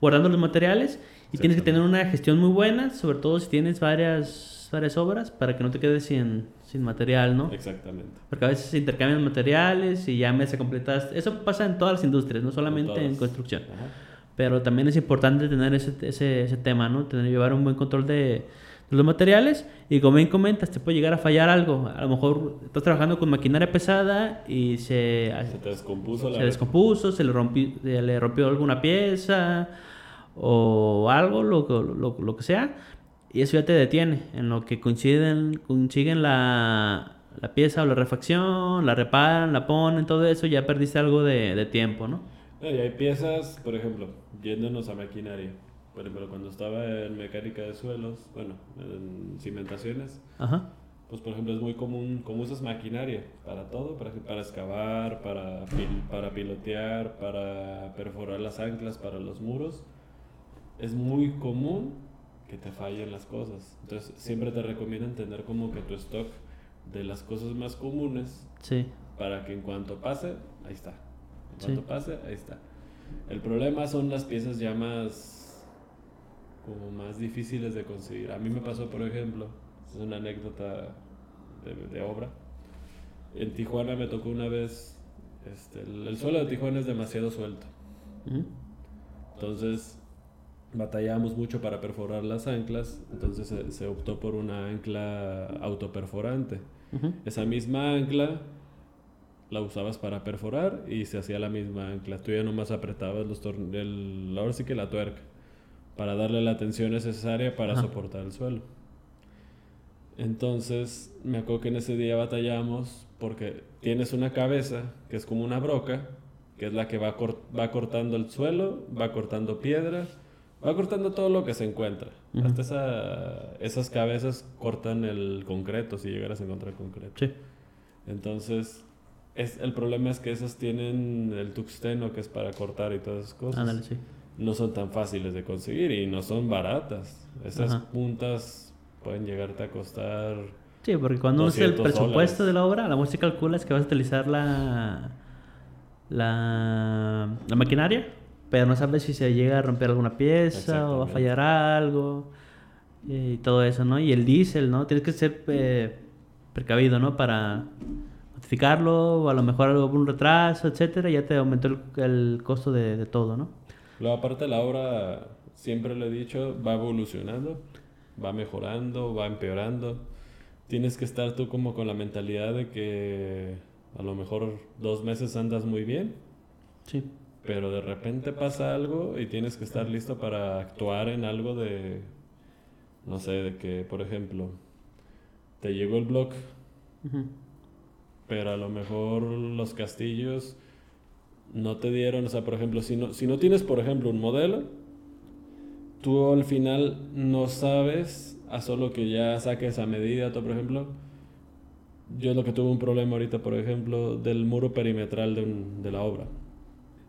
guardando los materiales y tienes que tener una gestión muy buena, sobre todo si tienes varias, varias obras, para que no te quedes sin, sin material, ¿no? Exactamente. Porque a veces se intercambian completas. y ya me se completas. Eso pasa en todas las industrias, no solamente en construcción. Pero también es importante tener ese, ese, ese tema, ¿no? Tener, llevar un buen control de, los materiales y como bien comentas, te puede llegar a fallar algo. A lo mejor estás trabajando con maquinaria pesada y se, se te descompuso, se descompuso, se le, rompió, se le rompió alguna pieza o algo, lo, lo, lo, que sea, y eso ya te detiene en lo que coinciden, consiguen la, la pieza o la refacción, la reparan, la ponen, todo eso, ya perdiste algo de, de tiempo, ¿no? y hay piezas, por ejemplo, yéndonos a maquinaria. Por ejemplo, cuando estaba en mecánica de suelos, bueno, en cimentaciones, pues por ejemplo es muy común, como usas maquinaria para todo, para, para excavar, para, para pilotear, para perforar las anclas, para los muros, es muy común que te fallen las cosas. Entonces, siempre te recomiendan tener como que tu stock de las cosas más comunes. Sí. Para que en cuanto pase, ahí está. En cuanto pase, ahí está. El problema son las piezas ya más como más difíciles de conseguir. A mí me pasó, por ejemplo, es una anécdota de, obra. En Tijuana me tocó una vez, este, el, suelo de Tijuana es demasiado suelto. Entonces, batallamos mucho para perforar las anclas, entonces se, optó por una ancla autoperforante. Esa misma ancla la usabas para perforar y se hacía la misma ancla. Tú ya nomás apretabas los tornillos, ahora sí que la tuerca, para darle la tensión necesaria para soportar el suelo. Entonces, me acuerdo que en ese día batallamos porque tienes una cabeza que es como una broca, que es la que va, va cortando el suelo, va cortando piedras Va cortando todo lo que se encuentra. Hasta esa, esas cabezas cortan el concreto si llegaras a encontrar concreto. Sí. Entonces, es, el problema es que esas tienen el tuxteno que es para cortar y todas esas cosas. sí. No son tan fáciles de conseguir y no son baratas. Esas puntas pueden llegarte a costar. Sí, porque cuando es el presupuesto de la obra, la música calcula es que vas a utilizar la, la, la maquinaria pero no sabes si se llega a romper alguna pieza o va a fallar algo y todo eso, ¿no? Y el diésel, ¿no? Tienes que ser eh, precavido, ¿no? Para notificarlo o a lo mejor algún retraso, etcétera, ya te aumentó el, costo de, de, todo, ¿no? Luego, aparte, la obra, siempre lo he dicho, va evolucionando, va mejorando, va empeorando. Tienes que estar tú como con la mentalidad de que a lo mejor dos meses andas muy bien. Sí pero de repente pasa algo y tienes que estar listo para actuar en algo de, no sé, de que, por ejemplo, te llegó el blog, pero a lo mejor los castillos no te dieron, o sea, por ejemplo, si no, si no tienes, por ejemplo, un modelo, tú al final no sabes, a solo que ya saques a medida, tú, por ejemplo, yo es lo que tuve un problema ahorita, por ejemplo, del muro perimetral de, de la obra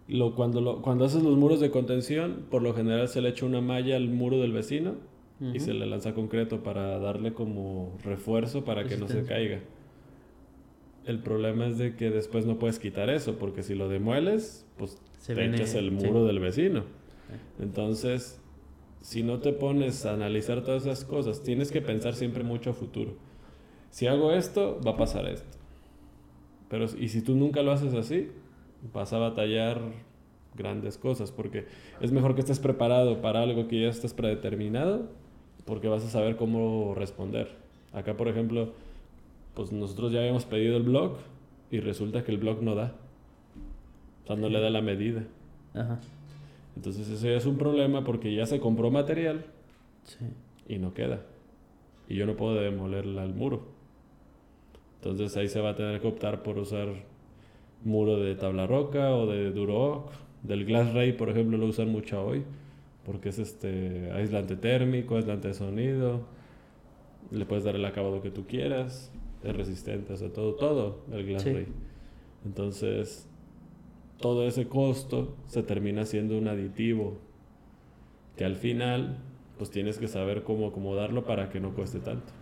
lo, cuando, lo, cuando haces los muros de contención, por lo general se le echa una malla al muro del vecino y se le lanza concreto para darle como refuerzo para que no se caiga. El problema es de que después no puedes quitar eso, porque si lo demueles, pues te echas el muro del vecino. Entonces, si no te pones a analizar todas esas cosas, tienes que pensar siempre mucho a futuro. Si hago esto, va a pasar esto. Pero, y si tú nunca lo haces así, vas a batallar grandes cosas, porque es mejor que estés preparado para algo que ya estés predeterminado, porque vas a saber cómo responder. Acá, por ejemplo, pues nosotros ya habíamos pedido el blog y resulta que el blog no da. O sea, no le da la medida. Ajá. Entonces ese es un problema porque ya se compró material y no queda. Y yo no puedo demolerla al muro. Entonces ahí se va a tener que optar por usar muro de tabla roca o de Duroc. Del Glass Ray, por ejemplo, lo usan mucho hoy porque es este aislante térmico, aislante de sonido. Le puedes dar el acabado que tú quieras. Es resistente, o sea, todo, todo el Glass Ray. Entonces, todo ese costo se termina siendo un aditivo que al final pues tienes que saber cómo acomodarlo para que no cueste tanto.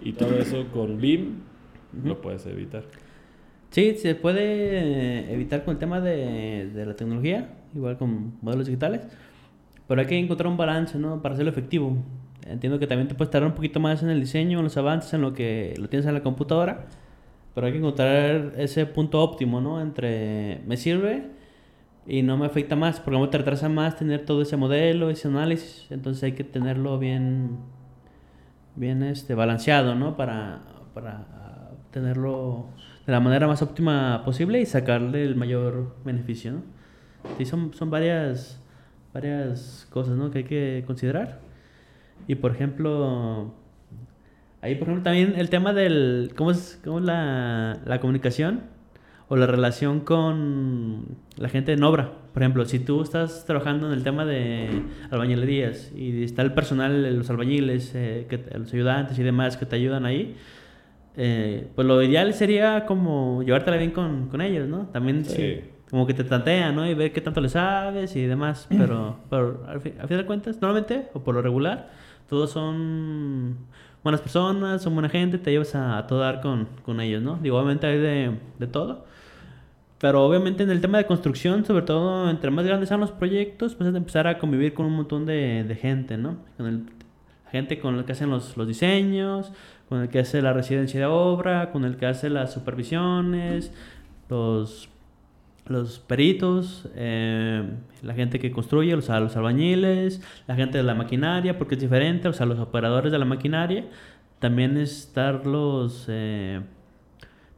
Y todo (clears throat) eso con BIM lo puedes evitar. Sí, se puede evitar con el tema de, de, la tecnología, igual con modelos digitales, pero hay que encontrar un balance, ¿no? Para hacerlo efectivo. Entiendo que también te puedes tardar un poquito más en el diseño, en los avances, en lo que lo tienes en la computadora, pero hay que encontrar ese punto óptimo, ¿no? Entre me sirve y no me afecta más, porque me retrasa más tener todo ese modelo, ese análisis, entonces hay que tenerlo bien, bien este, balanceado, ¿no? Para, para tenerlo de la manera más óptima posible y sacarle el mayor beneficio, ¿no? Sí, son, son varias, varias cosas, ¿no? Que hay que considerar. Y por ejemplo, Ahí, por ejemplo, también el tema del. ¿Cómo es, cómo es la, la, comunicación? O la relación con la gente en obra. Por ejemplo, si tú estás trabajando en el tema de albañilerías y está el personal, los albañiles, eh, que, los ayudantes y demás que te ayudan ahí, eh, pues lo ideal sería como llevártela bien con, con ellos, ¿no? También sí. como que te tantean, ¿no? Y ver qué tanto le sabes y demás. (clears throat) Pero, pero al, fin, al fin de cuentas, normalmente, o por lo regular, todos son buenas personas, son buena gente, te llevas a, todo dar con, con, ellos, ¿no? Digo, obviamente hay de, de, todo. Pero obviamente en el tema de construcción, sobre todo entre más grandes sean los proyectos, pues es empezar a convivir con un montón de, de gente, ¿no? Con el, gente con la que hacen los, los diseños, con el que hace la residencia de obra, con el que hace las supervisiones, los los peritos, eh, la gente que construye, los, los albañiles, la gente de la maquinaria, porque es diferente, o sea, los operadores de la maquinaria, también estarlos eh,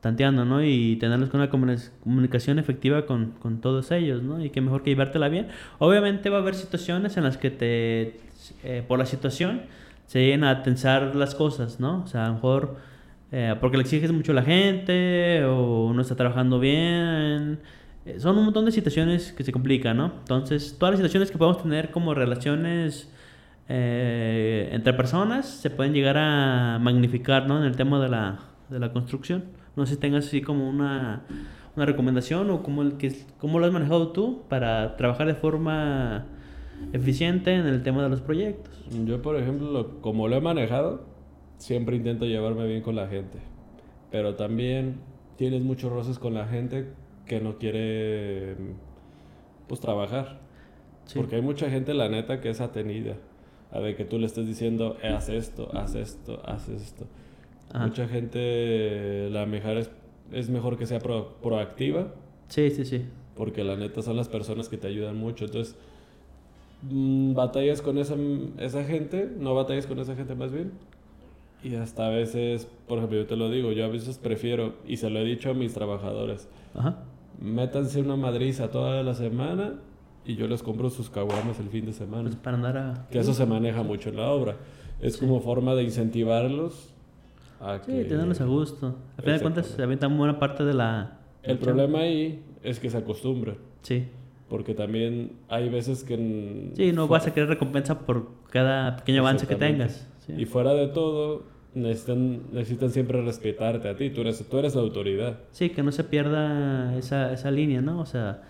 tanteando, ¿no? Y tenerlos con una comunicación efectiva con, con, todos ellos, ¿no? Y qué mejor que llevártela bien. Obviamente va a haber situaciones en las que te, eh, por la situación, se lleguen a tensar las cosas, ¿no? O sea, a lo mejor porque le exiges mucho a la gente o no está trabajando bien eh, son un montón de situaciones que se complican, ¿no? Entonces, todas las situaciones que podemos tener como relaciones eh, entre personas se pueden llegar a magnificar, ¿no? En el tema de la, de la construcción. No sé si tengas así como una, una recomendación o cómo, el que, cómo lo has manejado tú para trabajar de forma eficiente en el tema de los proyectos. Yo, por ejemplo, como lo he manejado, siempre intento llevarme bien con la gente. Pero también tienes muchos roces con la gente que no quiere pues trabajar. Porque hay mucha gente, la neta, que es atenida. A ver, que tú le estés diciendo, eh, haz esto, haz esto, haz esto. Mucha gente, la mejor es, es mejor que sea proactiva. Sí, sí, sí. Porque la neta son las personas que te ayudan mucho. Entonces, batallas con esa, esa gente, no batallas con esa gente más bien. Y hasta a veces, por ejemplo, yo te lo digo, yo a veces prefiero, y se lo he dicho a mis trabajadores, Ajá métanse una madriza toda la semana y yo les compro sus caguamas el fin de semana. Pues para andar a... Que eso se maneja mucho en la obra. Es como forma de incentivarlos a sí, tenerlos a gusto. A fin de cuentas se avienta buena parte de la... El problema ahí es que se acostumbran. Sí. Porque también hay veces que... Sí, no vas a querer recompensa por cada pequeño avance que tengas. Y fuera de todo, necesitan, necesitan siempre respetarte a ti, tú eres, tú eres la autoridad. Sí, que no se pierda esa, esa línea, ¿no? O sea,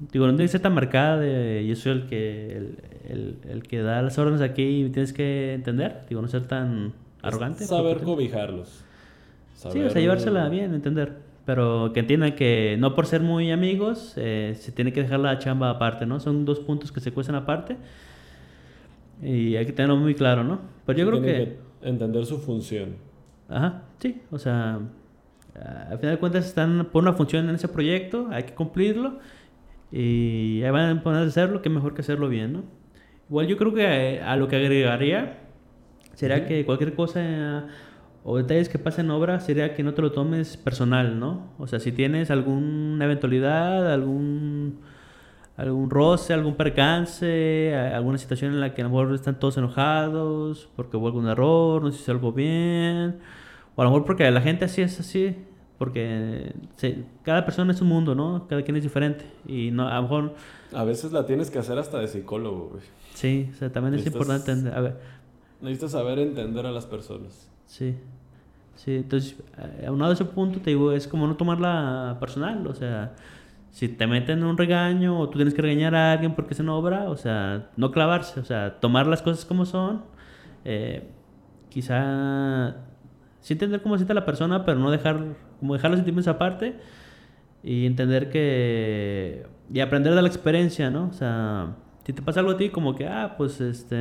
digo, no tiene que ser tan marcada de yo soy el que, el, el, el, que da las órdenes aquí y tienes que entender, digo, no ser tan arrogante. saber cobijarlos. Sí, o sea, llevársela bien, entender. Pero que entiendan que no por ser muy amigos eh, se tiene que dejar la chamba aparte, ¿no? Son dos puntos que se cuestan aparte y hay que tenerlo muy claro, ¿no? Pero yo creo que entender su función. Ajá, sí, o sea, al final de cuentas están por una función en ese proyecto, hay que cumplirlo Y ahí van a poner a hacerlo, que mejor que hacerlo bien, ¿no? Igual yo creo que a, lo que agregaría sería que cualquier cosa o detalles que pasen en obra sería que no te lo tomes personal, ¿no? O sea, si tienes alguna eventualidad, algún algún roce, algún percance, alguna situación en la que a lo mejor están todos enojados porque hubo algún error, no sé si hizo algo bien, o a lo mejor porque la gente así es así, porque cada persona es un mundo, ¿no? Cada quien es diferente y no, a lo mejor... A veces la tienes que hacer hasta de psicólogo, güey. Sí, o sea, también es importante entender, a ver. Necesitas saber entender a las personas. Sí. Sí, entonces, eh, aunado a ese punto, te digo, es como no tomarla personal, o sea, si te meten en un regaño o tú tienes que regañar a alguien porque es una obra, o sea, no clavarse, o sea, tomar las cosas como son, eh, quizá sí entender cómo siente la persona, pero no dejar, como dejar los sentimientos aparte y entender que, y aprender de la experiencia, ¿no? O sea, si te pasa algo a ti, como que, ah, pues este,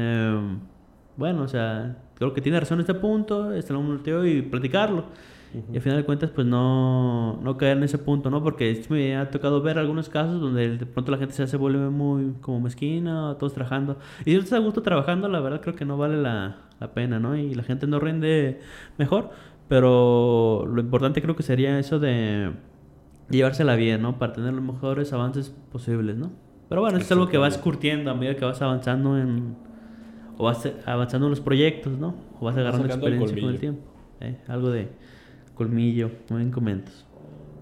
bueno, o sea, creo que tiene razón este punto, este lo volteo y platicarlo. Y al final de cuentas, pues no, no caer en ese punto, ¿no? Porque me ha tocado ver algunos casos donde de pronto la gente se hace vuelve muy como mezquina, todos trabajando. Y si no estás a gusto trabajando, la verdad creo que no vale la, la pena, ¿no? Y la gente no rinde mejor. Pero lo importante creo que sería eso de llevársela bien, ¿no? Para tener los mejores avances posibles, ¿no? Pero bueno, es algo que vas curtiendo a medida que vas avanzando en... O vas avanzando en los proyectos, ¿no? O vas agarrando experiencia con el tiempo. ¿eh? Algo de colmillo, no en comentos.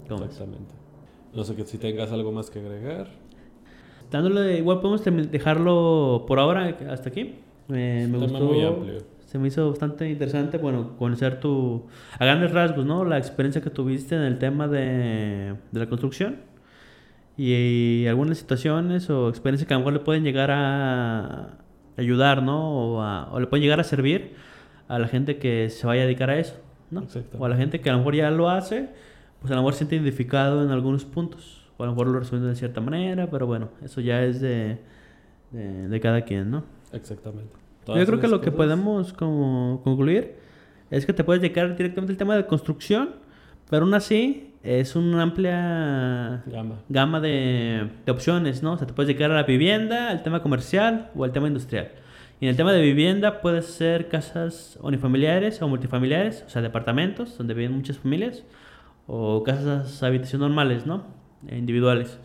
Exactamente. No sé que si tengas algo más que agregar. Dándole, igual podemos dejarlo por ahora hasta aquí. me gustó, muy amplio. Se me hizo bastante interesante, bueno, conocer tu, a grandes rasgos, ¿no? La experiencia que tuviste en el tema de, de la construcción y, algunas situaciones o experiencias que a lo mejor le pueden llegar a ayudar, ¿no? O, o le pueden llegar a servir a la gente que se vaya a dedicar a eso. ¿no? O a la gente que a lo mejor ya lo hace, pues a lo mejor se siente identificado en algunos puntos. O a lo mejor lo resuelve de cierta manera, pero bueno, eso ya es de, de, cada quien, ¿no? Exactamente. Yo creo que lo que podemos como concluir es que te puedes dedicar directamente al tema de construcción, pero aún así es una amplia gama, gama de, de, opciones, ¿no? O sea, te puedes dedicar a la vivienda, al tema comercial o al tema industrial. Y en el tema de vivienda puede ser casas unifamiliares o multifamiliares, o sea, departamentos donde viven muchas familias, o casas habitación normales, ¿no? Individuales.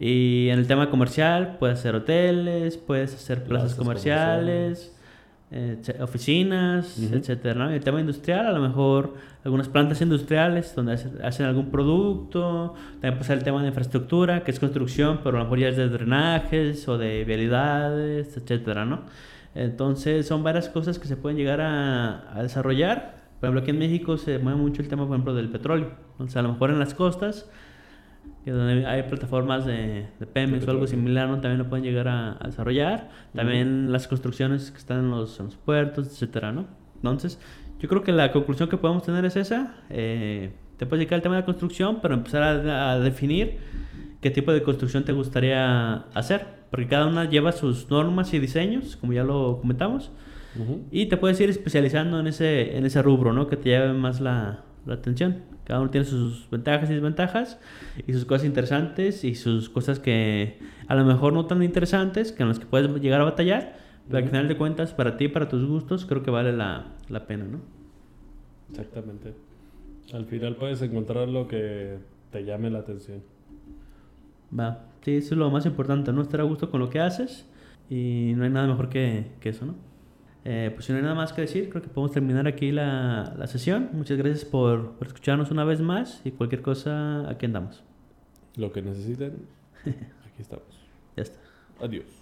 Y en el tema comercial puedes hacer hoteles, puedes hacer plazas, comerciales, eh, oficinas, etcétera. el tema industrial, a lo mejor algunas plantas industriales donde hacen, algún producto. También puede ser el tema de infraestructura, que es construcción, pero a lo mejor ya es de drenajes o de vialidades, etcétera, ¿no? Entonces son varias cosas que se pueden llegar a, desarrollar. Por ejemplo, aquí en México se mueve mucho el tema, por ejemplo, del petróleo. Entonces, a lo mejor en las costas, que donde hay plataformas de, de Pemex o algo similar, ¿no? también lo pueden llegar a, desarrollar. También las construcciones que están en los, puertos, etcétera, ¿no? Entonces, yo creo que la conclusión que podemos tener es esa. Eh, te puedes dedicar al tema de la construcción, pero empezar a, a definir qué tipo de construcción te gustaría hacer porque cada una lleva sus normas y diseños, como ya lo comentamos, y te puedes ir especializando en ese, en ese rubro, ¿no? Que te lleve más la, la atención. Cada uno tiene sus ventajas y desventajas, y sus cosas interesantes, y sus cosas que a lo mejor no tan interesantes, que en las que puedes llegar a batallar, pero al final de cuentas, para ti, para tus gustos, creo que vale la, la pena, ¿no? Exactamente. Al final puedes encontrar lo que te llame la atención. Va. Sí, eso es lo más importante, ¿no? Estar a gusto con lo que haces y no hay nada mejor que, que eso, ¿no? Eh, pues si no hay nada más que decir, creo que podemos terminar aquí la, la sesión. Muchas gracias por, por, escucharnos una vez más y cualquier cosa, aquí andamos. Lo que necesiten, (laughs) aquí estamos. Ya está. Adiós.